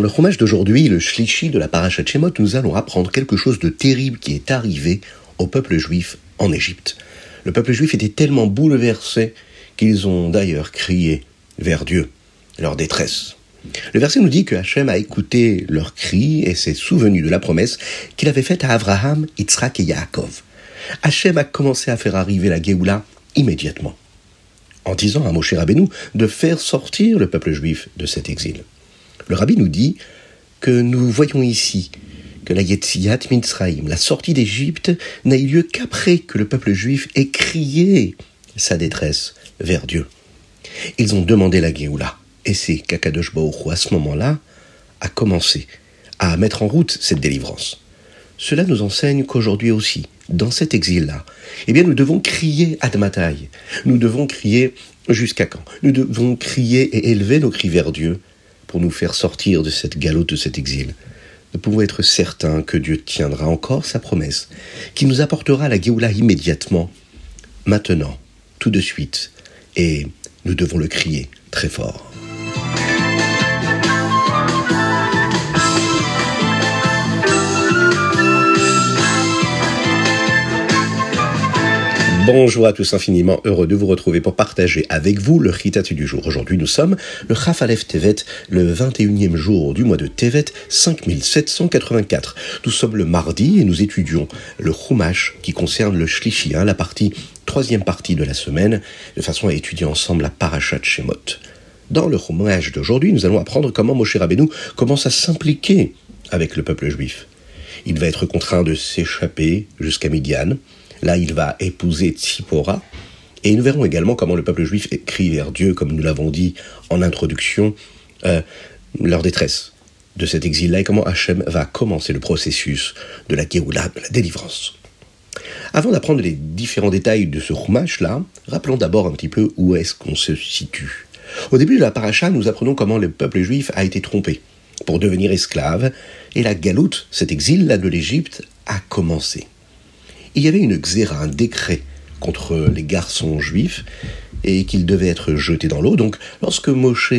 Dans le fromage d'aujourd'hui, le shlishi de la paracha Shemot, nous allons apprendre quelque chose de terrible qui est arrivé au peuple juif en Égypte. Le peuple juif était tellement bouleversé qu'ils ont d'ailleurs crié vers Dieu, leur détresse. Le verset nous dit que Hachem a écouté leurs cris et s'est souvenu de la promesse qu'il avait faite à Abraham, Yitzhak et Yaakov. Hachem a commencé à faire arriver la Géoula immédiatement, en disant à Moshe Rabbeinu de faire sortir le peuple juif de cet exil. Le rabbi nous dit que nous voyons ici que la Yetziat Mitzrayim, la sortie d'Égypte, n'a eu lieu qu'après que le peuple juif ait crié sa détresse vers Dieu. Ils ont demandé la Géoula. Et c'est qu'Akadosh Baruch à ce moment-là, a commencé à mettre en route cette délivrance. Cela nous enseigne qu'aujourd'hui aussi, dans cet exil-là, eh bien, nous devons crier Admatai. Nous devons crier jusqu'à quand? Nous devons crier et élever nos cris vers Dieu pour nous faire sortir de cette galoute, de cet exil. Nous pouvons être certains que Dieu tiendra encore sa promesse, qui nous apportera la Géoula immédiatement, maintenant, tout de suite, et nous devons le crier très fort. Bonjour à tous, infiniment heureux de vous retrouver pour partager avec vous le Ritat du jour. Aujourd'hui, nous sommes le Chafalef Tevet, le 21e jour du mois de Tevet, 5784. Nous sommes le mardi et nous étudions le Chumash qui concerne le Shlishi, la partie, troisième partie de la semaine, de façon à étudier ensemble la Parashat Shemot. Dans le Chumash d'aujourd'hui, nous allons apprendre comment Moshe Rabbeinu commence à s'impliquer avec le peuple juif. Il va être contraint de s'échapper jusqu'à Midian, Là, il va épouser Tzipora. Et nous verrons également comment le peuple juif écrit vers Dieu, comme nous l'avons dit en introduction, euh, leur détresse de cet exil-là et comment Hachem va commencer le processus de la Géoula, de la délivrance. Avant d'apprendre les différents détails de ce Chumash-là, rappelons d'abord un petit peu où est-ce qu'on se situe. Au début de la paracha, nous apprenons comment le peuple juif a été trompé pour devenir esclave, et la galoute, cet exil-là de l'Égypte, a commencé il y avait une xéra, un décret contre les garçons juifs, et qu'ils devaient être jetés dans l'eau. Donc, lorsque Moshe,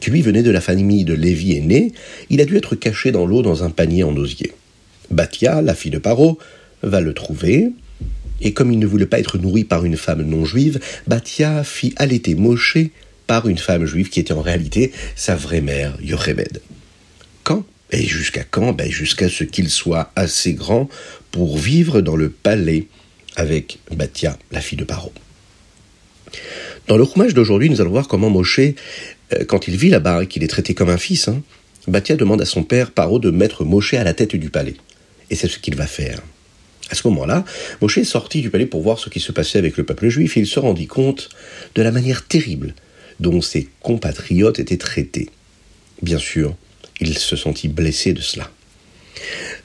qui lui venait de la famille de Lévi, est né, il a dû être caché dans l'eau dans un panier en osier. Bathia, la fille de Paro, va le trouver, et comme il ne voulait pas être nourri par une femme non juive, Bathia fit allaiter Moshe par une femme juive qui était en réalité sa vraie mère, Yochebed. Et jusqu'à quand? Ben Jusqu'à ce qu'il soit assez grand pour vivre dans le palais avec Bathia, la fille de Paro. Dans le roumage d'aujourd'hui, nous allons voir comment Moshe, euh, quand il vit là-bas et qu'il est traité comme un fils, hein, Bathia demande à son père Paro de mettre Moshe à la tête du palais. Et c'est ce qu'il va faire. À ce moment-là, Moshe est sorti du palais pour voir ce qui se passait avec le peuple juif et il se rendit compte de la manière terrible dont ses compatriotes étaient traités. Bien sûr, il se sentit blessé de cela.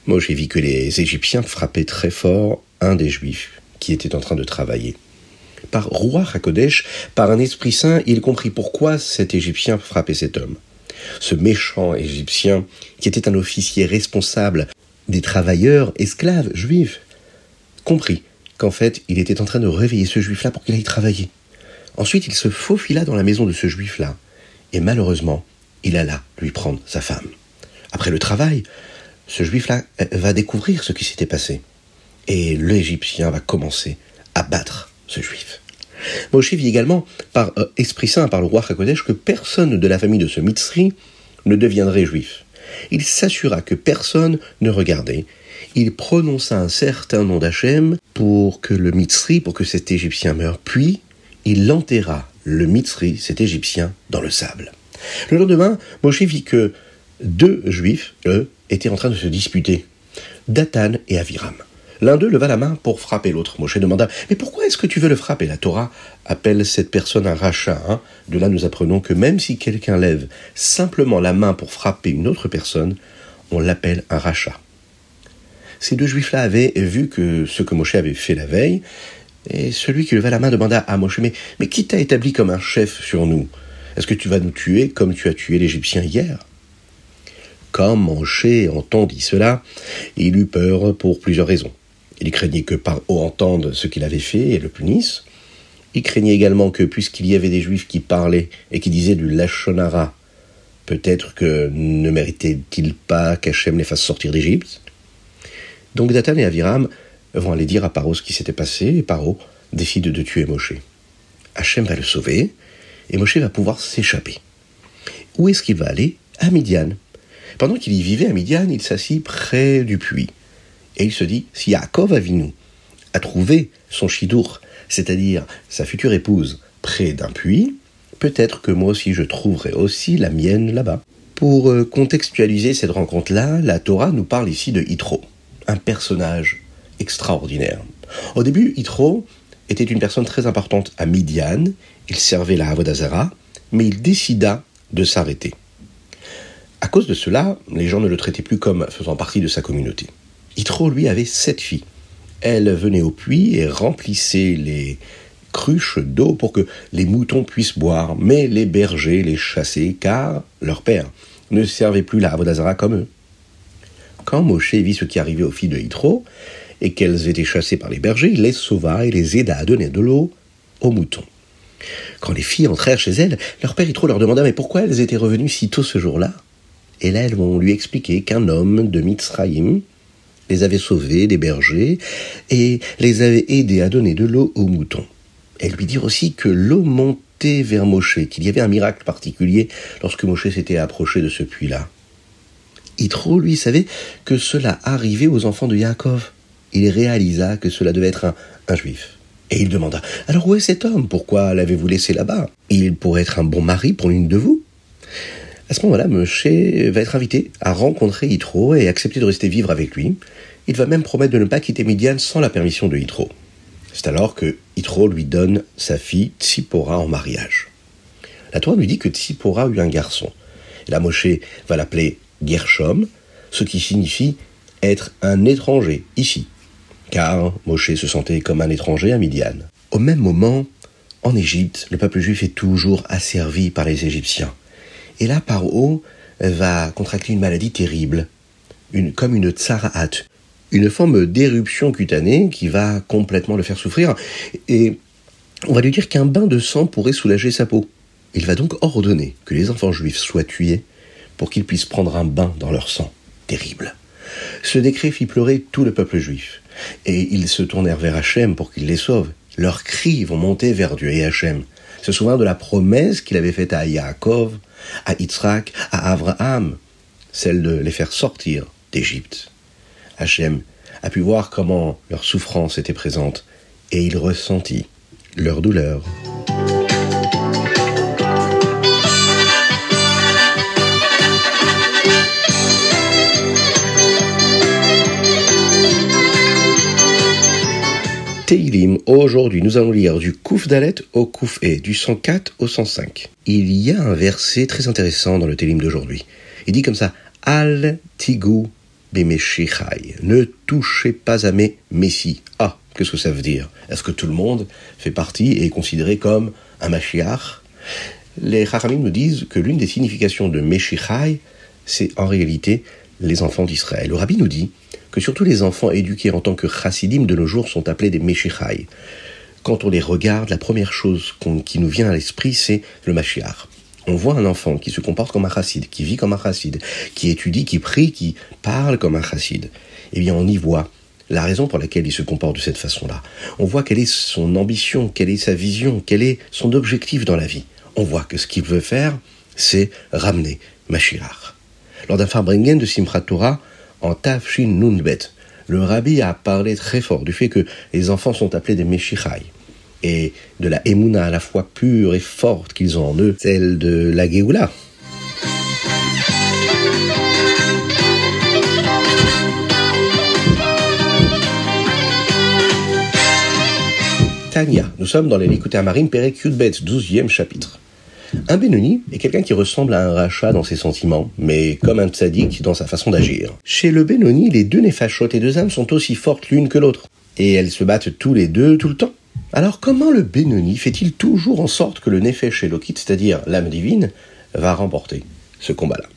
Moi, j'ai vu que les Égyptiens frappaient très fort un des Juifs qui était en train de travailler. Par roi Hakodesh, par un esprit saint, il comprit pourquoi cet Égyptien frappait cet homme. Ce méchant Égyptien, qui était un officier responsable des travailleurs esclaves juifs, comprit qu'en fait, il était en train de réveiller ce juif-là pour qu'il aille travailler. Ensuite, il se faufila dans la maison de ce juif-là, et malheureusement, il alla lui prendre sa femme. Après le travail, ce juif-là euh, va découvrir ce qui s'était passé. Et l'Égyptien va commencer à battre ce juif. Moshe vit également, par euh, Esprit Saint, par le roi Hakodesh, que personne de la famille de ce Mitzri ne deviendrait juif. Il s'assura que personne ne regardait. Il prononça un certain nom d'Hachem pour que le Mitzri, pour que cet Égyptien meure. Puis, il enterra le Mitzri, cet Égyptien, dans le sable. Le lendemain, Moshe vit que deux juifs, eux, étaient en train de se disputer. Datan et Aviram. L'un d'eux leva la main pour frapper l'autre. Moshe demanda Mais pourquoi est-ce que tu veux le frapper? La Torah appelle cette personne un rachat. Hein. de là, nous apprenons que même si quelqu'un lève simplement la main pour frapper une autre personne, on l'appelle un rachat. Ces deux juifs-là avaient vu que ce que Moshe avait fait la veille, et celui qui leva la main demanda à Moshe Mais, mais qui t'a établi comme un chef sur nous? Est-ce que tu vas nous tuer comme tu as tué l'Égyptien hier? Quand Manché entendit cela, il eut peur pour plusieurs raisons. Il craignait que par haut entende ce qu'il avait fait et le punisse. Il craignait également que, puisqu'il y avait des juifs qui parlaient et qui disaient du lachonara, Peut-être que ne méritait-il pas qu'Hachem les fasse sortir d'Égypte? Donc Dathan et Aviram vont aller dire à Paro ce qui s'était passé, et Paro décide de tuer Moshe. Hachem va le sauver, et Moshe va pouvoir s'échapper. Où est-ce qu'il va aller? À Midian. Pendant qu'il y vivait à Midian, il s'assit près du puits. Et il se dit, si Yaakov Avinu a trouvé son chidour, c'est-à-dire sa future épouse, près d'un puits, peut-être que moi aussi je trouverai aussi la mienne là-bas. Pour euh, contextualiser cette rencontre-là, la Torah nous parle ici de Yitro, un personnage extraordinaire. Au début, Yitro était une personne très importante à Midian, il servait la Avodazara, mais il décida de s'arrêter. À cause de cela, les gens ne le traitaient plus comme faisant partie de sa communauté. Yitro, lui, avait sept filles. Elles venaient au puits et remplissaient les cruches d'eau pour que les moutons puissent boire, mais les bergers les chassaient car leur père ne servait plus la Avodazara comme eux. Quand Moshe vit ce qui arrivait aux filles de Yitro, et qu'elles étaient chassées par les bergers, il les sauva et les aida à donner de l'eau aux moutons. Quand les filles entrèrent chez elles, leur père Yitro leur demanda mais pourquoi elles étaient revenues si tôt ce jour-là? Et là, elles vont lui expliquer qu'un homme de Mitzraïm les avait sauvées des bergers et les avait aidées à donner de l'eau aux moutons. Elles lui dirent aussi que l'eau montait vers Moshe, qu'il y avait un miracle particulier lorsque Moshe s'était approché de ce puits-là. Yitro, lui, savait que cela arrivait aux enfants de Yaakov il réalisa que cela devait être un, juif. Et il demanda Alors où est cet homme? Pourquoi l'avez-vous laissé là-bas? Il pourrait être un bon mari pour l'une de vous À ce moment-là, Moshe va être invité à rencontrer Yitro et accepter de rester vivre avec lui. Il va même promettre de ne pas quitter Midian sans la permission de Yitro. C'est alors que Yitro lui donne sa fille Tsipora en mariage. La Torah lui dit que Tsipora eut un garçon. Là, Moshe va l'appeler Gershom, ce qui signifie être un étranger ici, car Moshe se sentait comme un étranger à Midian. Au même moment, en Égypte, le peuple juif est toujours asservi par les Égyptiens. Et là, Paro va contracter une maladie terrible, une, comme une tsaraat, une forme d'éruption cutanée qui va complètement le faire souffrir. Et on va lui dire qu'un bain de sang pourrait soulager sa peau. Il va donc ordonner que les enfants juifs soient tués pour qu'ils puissent prendre un bain dans leur sang. Terrible. Ce décret fit pleurer tout le peuple juif. Et ils se tournèrent vers Hachem pour qu'il les sauve. Leurs cris vont monter vers Dieu et Hachem. Se souvient de la promesse qu'il avait faite à Yaakov, à Yitzhak, à Abraham, celle de les faire sortir d'Égypte. Hachem a pu voir comment leur souffrance était présente et il ressentit leur douleur. Teilim. Aujourd'hui, nous allons lire du Kouf Dalet au Kouf E, du 104 au 105. Il y a un verset très intéressant dans le Teilim d'aujourd'hui. Il dit comme ça Al tigu bemeshichai. Ne touchez pas à mes messies. Ah, qu'est-ce que ça veut dire? Est-ce que tout le monde fait partie et est considéré comme un Mashiach? Les Chachamim nous disent que l'une des significations de Meshichai, c'est en réalité les enfants d'Israël. Le Rabbi nous dit surtout les enfants éduqués en tant que chassidim de nos jours sont appelés des Meshichai. Quand on les regarde, la première chose qui nous vient à l'esprit, c'est le Mashiach. On voit un enfant qui se comporte comme un chassid, qui vit comme un chassid, qui étudie, qui prie, qui parle comme un chassid. Eh bien, on y voit la raison pour laquelle il se comporte de cette façon-là. On voit quelle est son ambition, quelle est sa vision, quel est son objectif dans la vie. On voit que ce qu'il veut faire, c'est ramener Mashiach. Lors d'un Farbringen de Simchat Torah, en Tafshin Nunbet, le rabbi a parlé très fort du fait que les enfants sont appelés des Meshichai et de la Emouna à la fois pure et forte qu'ils ont en eux, celle de la Géoula. Tania, nous sommes dans les Likuté Amarim Perek Yudbet, 12e chapitre. Un Benoni est quelqu'un qui ressemble à un rachat dans ses sentiments, mais comme un tzaddik dans sa façon d'agir. Chez le Benoni, les deux néphachotes et deux âmes sont aussi fortes l'une que l'autre, et elles se battent tous les deux tout le temps. Alors comment le Benoni fait-il toujours en sorte que le Nefesh Elokit, c'est-à-dire l'âme divine, va remporter ce combat-là?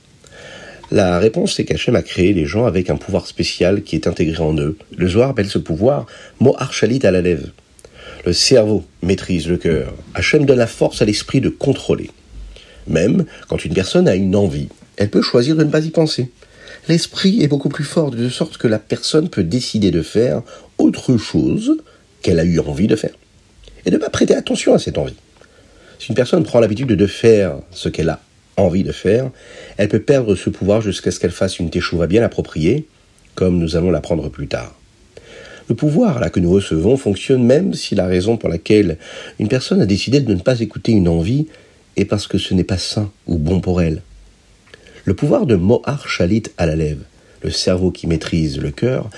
La réponse c'est qu'Hachem a créé les gens avec un pouvoir spécial qui est intégré en eux. Le Zohar appelle ce pouvoir Mo'archalit à la lèvre. Le cerveau maîtrise le cœur. Hachem donne la force à l'esprit de contrôler. Même quand une personne a une envie, elle peut choisir de ne pas y penser. L'esprit est beaucoup plus fort, de sorte que la personne peut décider de faire autre chose qu'elle a eu envie de faire. Et de ne pas prêter attention à cette envie. Si une personne prend l'habitude de faire ce qu'elle a envie de faire, elle peut perdre ce pouvoir jusqu'à ce qu'elle fasse une teshuva bien appropriée, comme nous allons l'apprendre plus tard. Le pouvoir là que nous recevons fonctionne même si la raison pour laquelle une personne a décidé de ne pas écouter une envie est parce que ce n'est pas sain ou bon pour elle. Le pouvoir de Mohar Shalit à la lèvre, le cerveau qui maîtrise le cœur,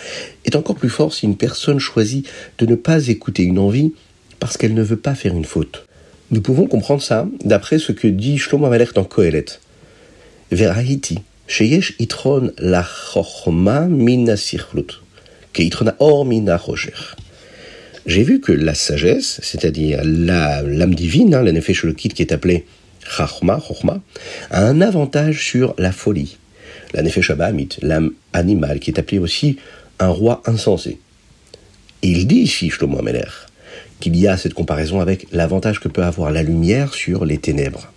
est encore plus fort si une personne choisit de ne pas écouter une envie parce qu'elle ne veut pas faire une faute. Nous pouvons comprendre ça d'après ce que dit Shlomo Amalek dans Kohelet. Verahiti, sheyesh itron la chochma min or mina J'ai vu que la sagesse, c'est-à-dire l'âme divine, hein, la qui est appelée chachma, chochma, a un avantage sur la folie. La nefesh l'âme animale, qui est appelée aussi un roi insensé. il dit ici, Shlomo Amelech, qu'il y a cette comparaison avec l'avantage que peut avoir la lumière sur les ténèbres.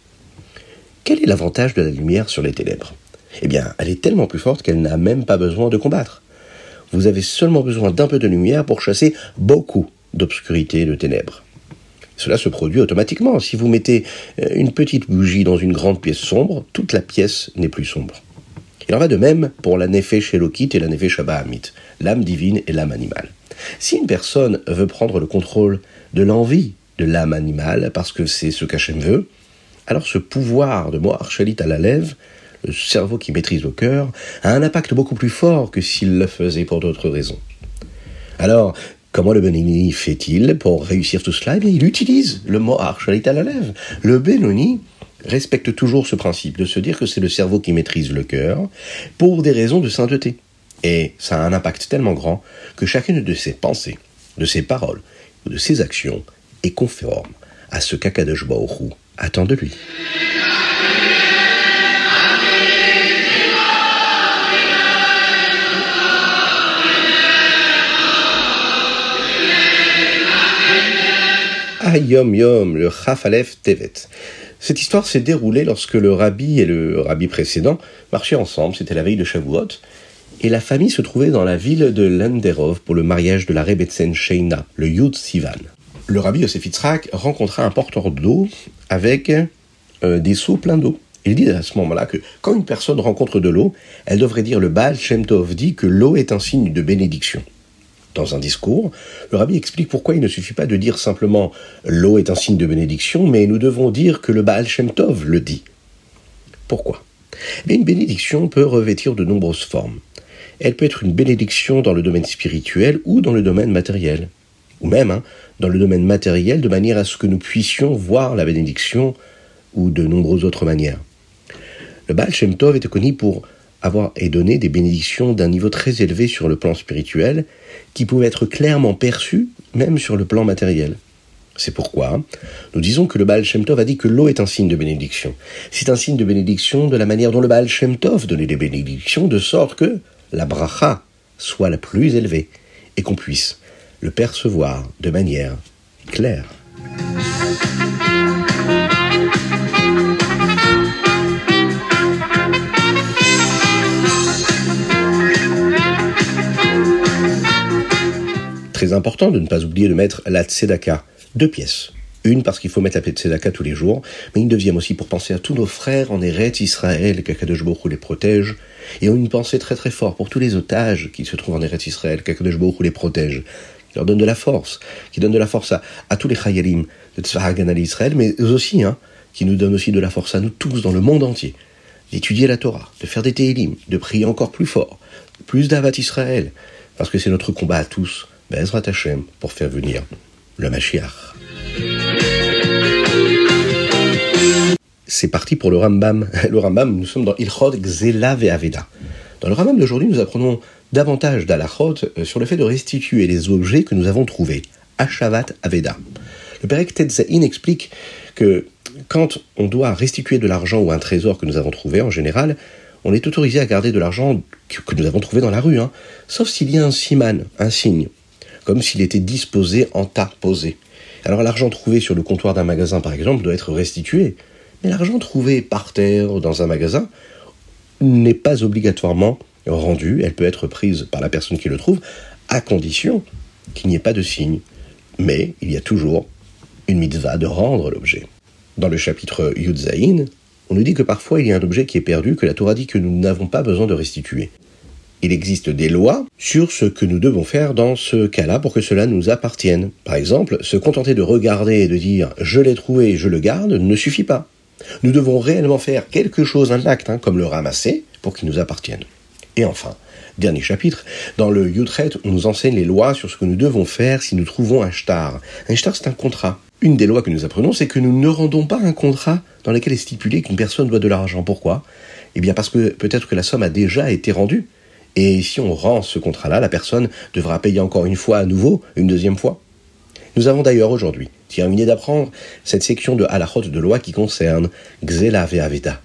Quel est l'avantage de la lumière sur les ténèbres? Eh bien, elle est tellement plus forte qu'elle n'a même pas besoin de combattre. Vous avez seulement besoin d'un peu de lumière pour chasser beaucoup d'obscurité et de ténèbres. Cela se produit automatiquement. Si vous mettez euh, une petite bougie dans une grande pièce sombre, toute la pièce n'est plus sombre. Il en va de même pour la Nefesh Shelokit et la Nefesh Shabbahamit, l'âme divine et l'âme animale. Si une personne veut prendre le contrôle de l'envie de l'âme animale, parce que c'est ce qu'Hachem veut, alors ce pouvoir de Moar à la lèvre, le cerveau qui maîtrise le cœur, a un impact beaucoup plus fort que s'il le faisait pour d'autres raisons. Alors, comment le Benoni fait-il pour réussir tout cela? Eh bien, il utilise le Moar Shalit à la lèvre. Le Benoni respecte toujours ce principe de se dire que c'est le cerveau qui maîtrise le cœur pour des raisons de sainteté. Et ça a un impact tellement grand que chacune de ses pensées, de ses paroles ou de ses actions est conforme à ce qu'Akadosh Baruch attend de lui. Ayom Yom, le Chafalef Tevet. Cette histoire s'est déroulée lorsque le rabbi et le rabbi précédent marchaient ensemble, c'était la veille de Shavuot, et la famille se trouvait dans la ville de Landerov pour le mariage de la Rebetsen Sheina, le Yud Sivan. Le rabbi Yosef Yitzhak rencontra un porteur d'eau avec euh, des seaux pleins d'eau. Il dit à ce moment-là que quand une personne rencontre de l'eau, elle devrait dire le Baal Shem Tov dit que l'eau est un signe de bénédiction. Dans un discours, le rabbi explique pourquoi il ne suffit pas de dire simplement l'eau est un signe de bénédiction, mais nous devons dire que le Baal Shem Tov le dit. Pourquoi? Eh Une bénédiction peut revêtir de nombreuses formes. Elle peut être une bénédiction dans le domaine spirituel ou dans le domaine matériel. Ou même hein, dans le domaine matériel de manière à ce que nous puissions voir la bénédiction ou de nombreuses autres manières. Le Baal Shem Tov était connu pour avoir et donné des bénédictions d'un niveau très élevé sur le plan spirituel qui pouvaient être clairement perçues même sur le plan matériel. C'est pourquoi nous disons que le Baal Shem Tov a dit que l'eau est un signe de bénédiction. C'est un signe de bénédiction de la manière dont le Baal Shem Tov donnait des bénédictions, de sorte que la bracha soit la plus élevée et qu'on puisse le percevoir de manière claire. Très important de ne pas oublier de mettre la tzedaka, deux pièces, une parce qu'il faut mettre la tzedaka tous les jours, mais une deuxième aussi pour penser à tous nos frères en Eretz Israël, qu'Akadosh Baruch les protège, et une pensée très très forte pour tous les otages qui se trouvent en Eretz Israël, qu'Akadosh Baruch les protège, qui leur donne de la force, qui donne de la force à, tous les Chayalim de Tzvahagan al Israël, mais aussi, hein, qui nous donne aussi de la force à nous tous dans le monde entier, d'étudier la Torah, de faire des Tehillim, de prier encore plus fort, plus d'Avat Israël, parce que c'est notre combat à tous, Bezrat Hashem, pour faire venir le Mashiach. C'est parti pour le Rambam. Le Rambam, nous sommes dans Ilchod Gzela Aveda. Dans le Rambam d'aujourd'hui, nous apprenons davantage d'Alachot euh, sur le fait de restituer les objets que nous avons trouvés. Ashavat Aveda. Le Perek Tetzain explique que quand on doit restituer de l'argent ou un trésor que nous avons trouvé, en général, on est autorisé à garder de l'argent que nous avons trouvé dans la rue, hein, sauf s'il y a un siman, un signe, comme s'il était disposé en tas posé. Alors l'argent trouvé sur le comptoir d'un magasin, par exemple, doit être restitué, Mais l'argent trouvé par terre dans un magasin n'est pas obligatoirement rendu. Elle peut être prise par la personne qui le trouve, à condition qu'il n'y ait pas de signe. Mais il y a toujours une mitzvah de rendre l'objet. Dans le chapitre Yudzaïn, on nous dit que parfois il y a un objet qui est perdu que la Torah dit que nous n'avons pas besoin de restituer. Il existe des lois sur ce que nous devons faire dans ce cas-là pour que cela nous appartienne. Par exemple, se contenter de regarder et de dire je l'ai trouvé, je le garde ne suffit pas. Nous devons réellement faire quelque chose, un acte, hein, comme le ramasser, pour qu'il nous appartienne. Et enfin, dernier chapitre, dans le Yutret, on nous enseigne les lois sur ce que nous devons faire si nous trouvons un shtar. Un shtar, c'est un contrat. Une des lois que nous apprenons, c'est que nous ne rendons pas un contrat dans lequel est stipulé qu'une personne doit de l'argent. Pourquoi? Eh bien parce que peut-être que la somme a déjà été rendue. Et si on rend ce contrat-là, la personne devra payer encore une fois à nouveau, une deuxième fois. Nous avons d'ailleurs aujourd'hui terminé d'apprendre cette section de halachot de loi qui concerne Xela Ve'aveda,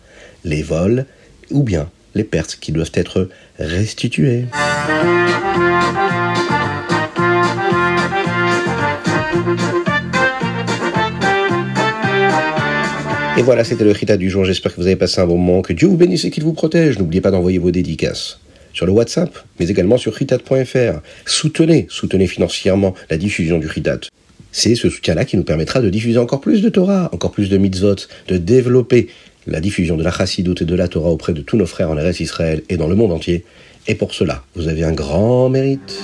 les vols ou bien les pertes qui doivent être restituées. Et voilà, c'était le Rita du jour. J'espère que vous avez passé un bon moment. Que Dieu vous bénisse et qu'il vous protège. N'oubliez pas d'envoyer vos dédicaces sur le WhatsApp, mais également sur ritat.fr. Soutenez, soutenez financièrement la diffusion du Ritat. C'est ce soutien-là qui nous permettra de diffuser encore plus de Torah, encore plus de mitzvot, de développer la diffusion de la chassidoute et de la Torah auprès de tous nos frères en Eretz Israël et dans le monde entier. Et pour cela, vous avez un grand mérite.